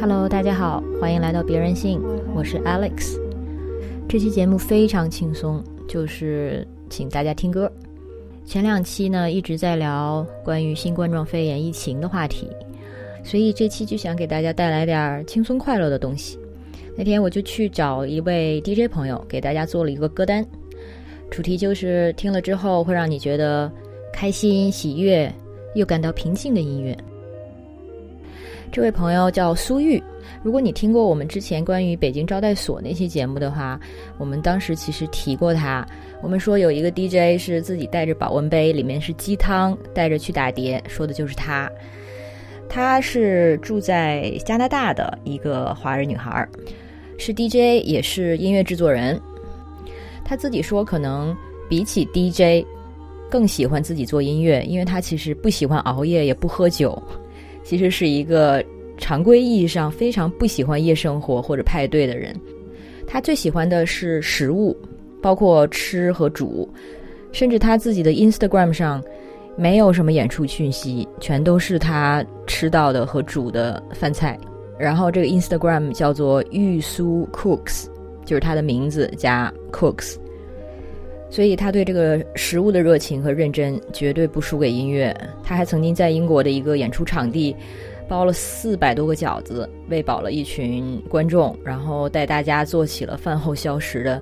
Hello，大家好，欢迎来到别人性，我是 Alex。这期节目非常轻松，就是请大家听歌。前两期呢一直在聊关于新冠状肺炎疫情的话题，所以这期就想给大家带来点轻松快乐的东西。那天我就去找一位 DJ 朋友，给大家做了一个歌单，主题就是听了之后会让你觉得开心、喜悦又感到平静的音乐。这位朋友叫苏玉，如果你听过我们之前关于北京招待所那期节目的话，我们当时其实提过他。我们说有一个 DJ 是自己带着保温杯，里面是鸡汤，带着去打碟，说的就是他。她是住在加拿大的一个华人女孩，是 DJ 也是音乐制作人。她自己说，可能比起 DJ，更喜欢自己做音乐，因为她其实不喜欢熬夜，也不喝酒。其实是一个常规意义上非常不喜欢夜生活或者派对的人。他最喜欢的是食物，包括吃和煮，甚至他自己的 Instagram 上没有什么演出讯息，全都是他吃到的和煮的饭菜。然后这个 Instagram 叫做玉苏 Cooks，就是他的名字加 Cooks。所以他对这个食物的热情和认真绝对不输给音乐。他还曾经在英国的一个演出场地包了四百多个饺子，喂饱了一群观众，然后带大家做起了饭后消食的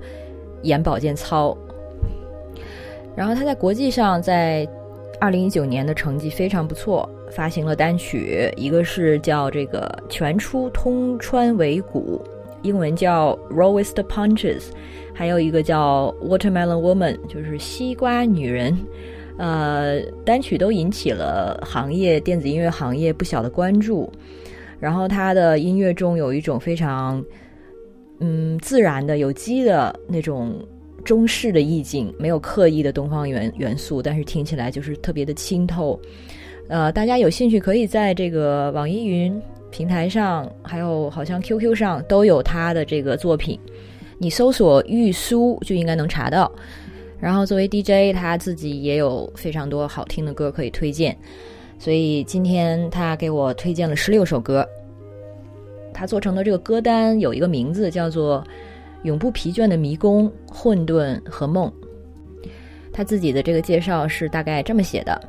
眼保健操。然后他在国际上在二零一九年的成绩非常不错，发行了单曲，一个是叫这个全出通川尾骨，英文叫 Rawest Punches。还有一个叫 Watermelon Woman，就是西瓜女人，呃，单曲都引起了行业电子音乐行业不小的关注。然后他的音乐中有一种非常嗯自然的、有机的那种中式的意境，没有刻意的东方元元素，但是听起来就是特别的清透。呃，大家有兴趣可以在这个网易云平台上，还有好像 QQ 上都有他的这个作品。你搜索玉苏就应该能查到，然后作为 DJ，他自己也有非常多好听的歌可以推荐，所以今天他给我推荐了十六首歌。他做成的这个歌单有一个名字叫做《永不疲倦的迷宫、混沌和梦》。他自己的这个介绍是大概这么写的：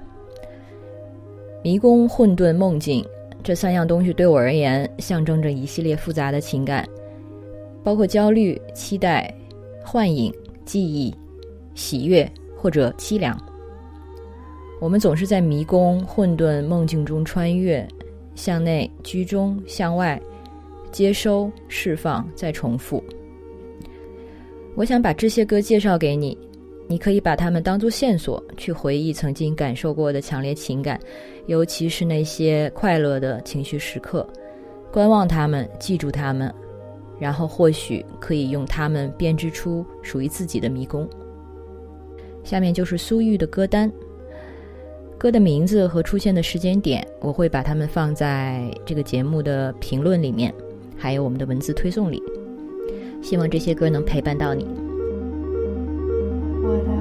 迷宫、混沌、梦境这三样东西对我而言，象征着一系列复杂的情感。包括焦虑、期待、幻影、记忆、喜悦或者凄凉。我们总是在迷宫、混沌、梦境中穿越，向内、居中、向外，接收、释放、再重复。我想把这些歌介绍给你，你可以把它们当作线索，去回忆曾经感受过的强烈情感，尤其是那些快乐的情绪时刻，观望它们，记住它们。然后或许可以用它们编织出属于自己的迷宫。下面就是苏玉的歌单，歌的名字和出现的时间点，我会把它们放在这个节目的评论里面，还有我们的文字推送里。希望这些歌能陪伴到你。what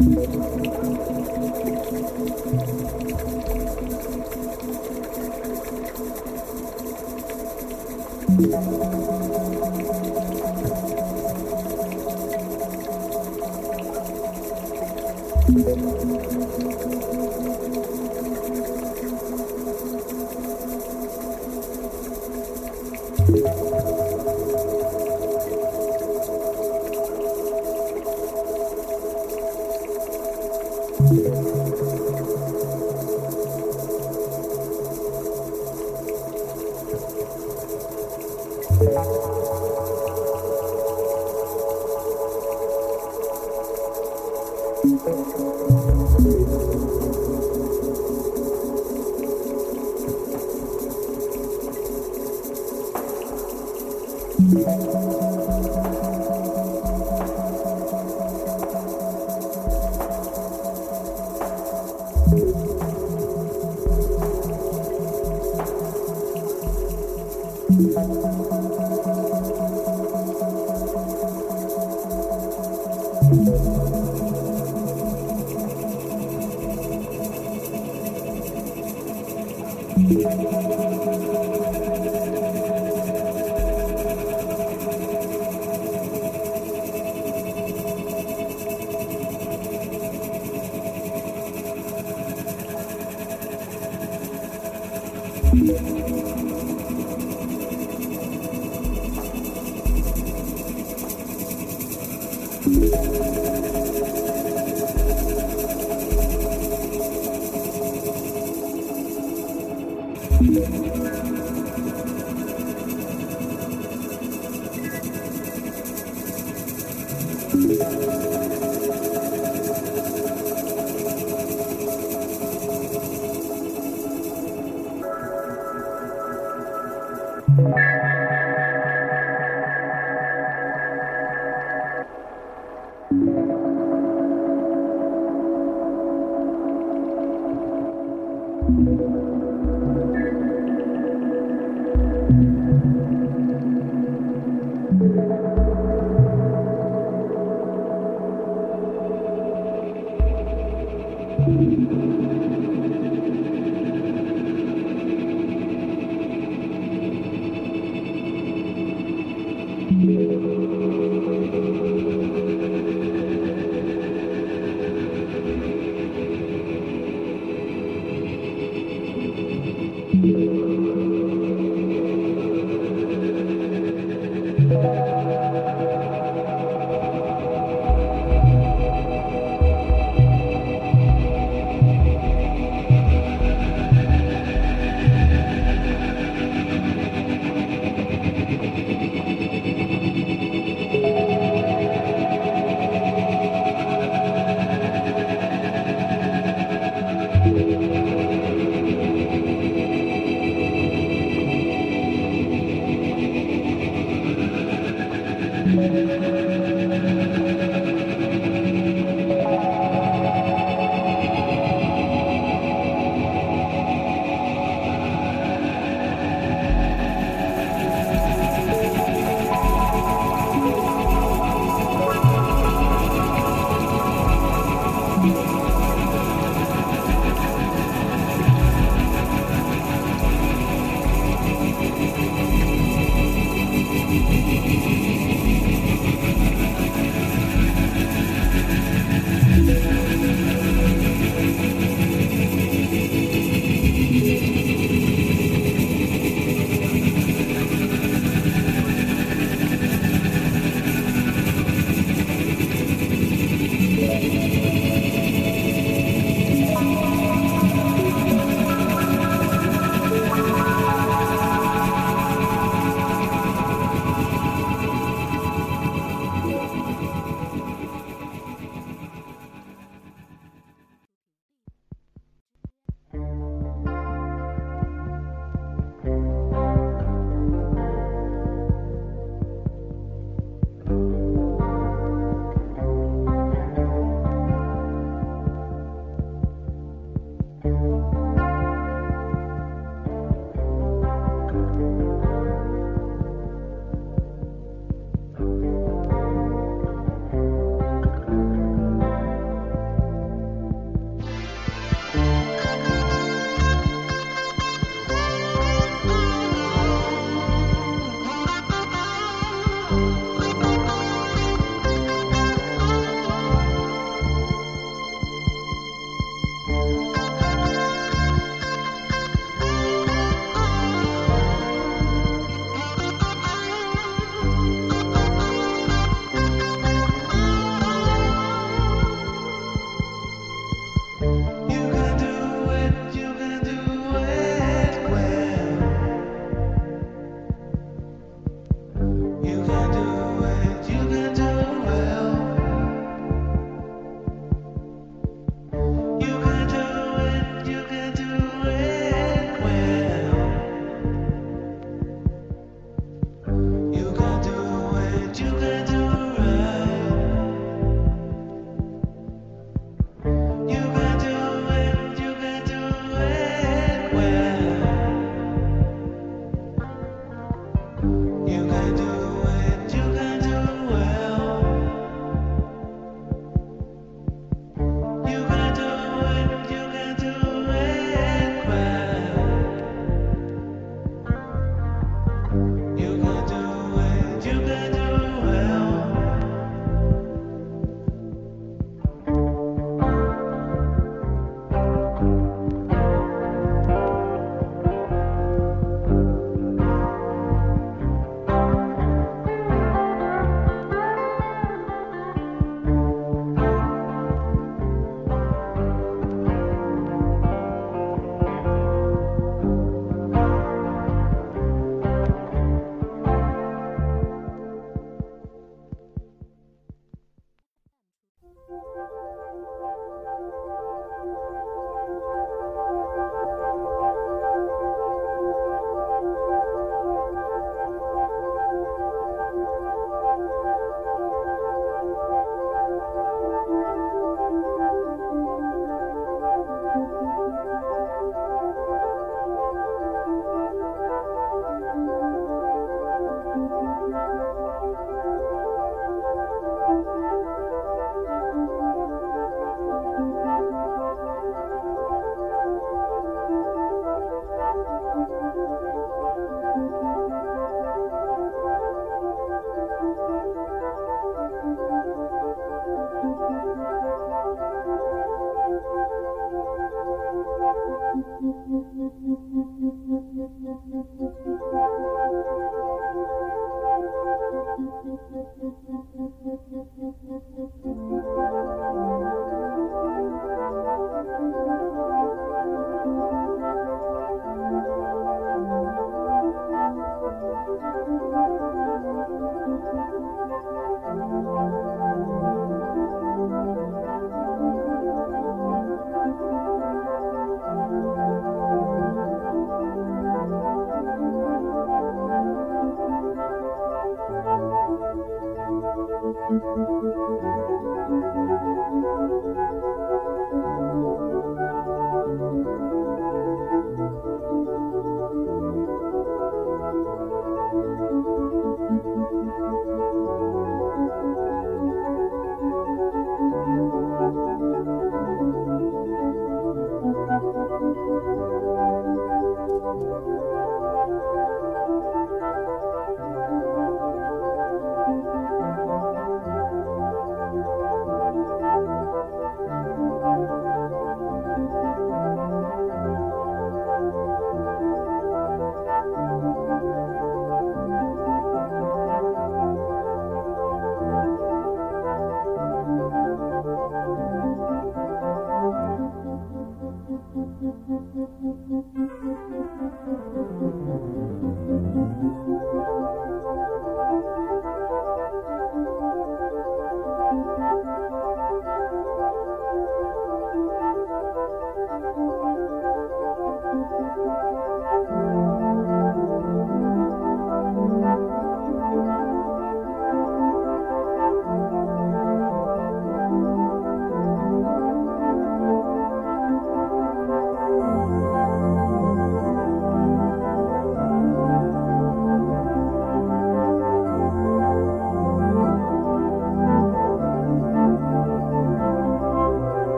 Thank you.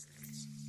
States.